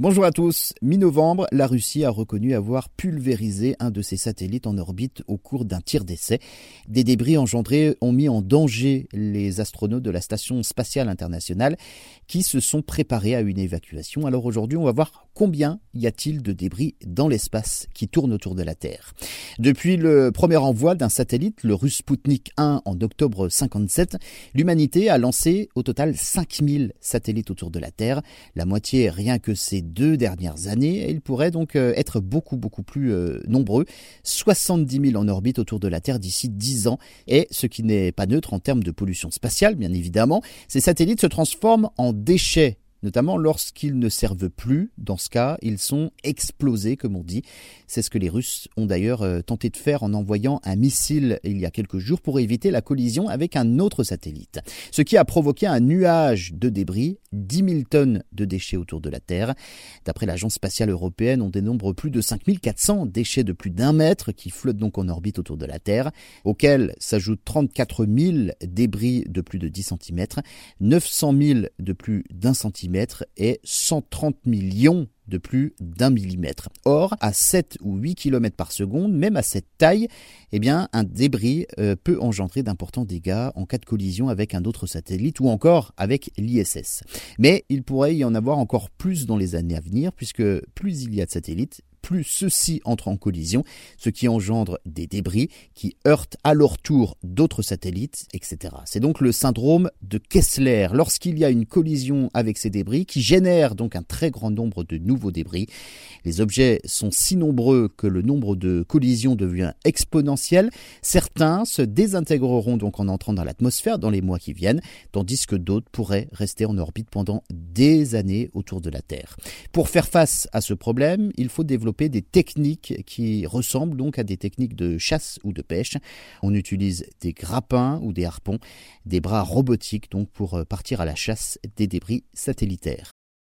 Bonjour à tous. Mi-novembre, la Russie a reconnu avoir pulvérisé un de ses satellites en orbite au cours d'un tir d'essai. Des débris engendrés ont mis en danger les astronautes de la Station spatiale internationale qui se sont préparés à une évacuation. Alors aujourd'hui, on va voir combien y a-t-il de débris dans l'espace qui tournent autour de la Terre. Depuis le premier envoi d'un satellite, le russe Sputnik 1 en octobre 57, l'humanité a lancé au total 5000 satellites autour de la Terre, la moitié rien que ces deux dernières années, et ils pourraient donc euh, être beaucoup beaucoup plus euh, nombreux, 70 000 en orbite autour de la Terre d'ici 10 ans, et ce qui n'est pas neutre en termes de pollution spatiale, bien évidemment, ces satellites se transforment en déchets notamment lorsqu'ils ne servent plus. Dans ce cas, ils sont explosés, comme on dit. C'est ce que les Russes ont d'ailleurs euh, tenté de faire en envoyant un missile il y a quelques jours pour éviter la collision avec un autre satellite. Ce qui a provoqué un nuage de débris, 10 000 tonnes de déchets autour de la Terre. D'après l'Agence spatiale européenne, on dénombre plus de 5400 déchets de plus d'un mètre qui flottent donc en orbite autour de la Terre, auxquels s'ajoutent 34 000 débris de plus de 10 cm, 900 000 de plus d'un centimètre et 130 millions de plus d'un millimètre. Or, à 7 ou 8 km par seconde, même à cette taille, eh bien, un débris euh, peut engendrer d'importants dégâts en cas de collision avec un autre satellite ou encore avec l'ISS. Mais il pourrait y en avoir encore plus dans les années à venir, puisque plus il y a de satellites, plus ceux-ci entrent en collision, ce qui engendre des débris qui heurtent à leur tour d'autres satellites, etc. C'est donc le syndrome de Kessler, lorsqu'il y a une collision avec ces débris qui génère donc un très grand nombre de nouveaux débris. Les objets sont si nombreux que le nombre de collisions devient exponentiel. Certains se désintégreront donc en entrant dans l'atmosphère dans les mois qui viennent, tandis que d'autres pourraient rester en orbite pendant des années autour de la Terre. Pour faire face à ce problème, il faut des techniques qui ressemblent donc à des techniques de chasse ou de pêche. On utilise des grappins ou des harpons, des bras robotiques donc pour partir à la chasse des débris satellitaires.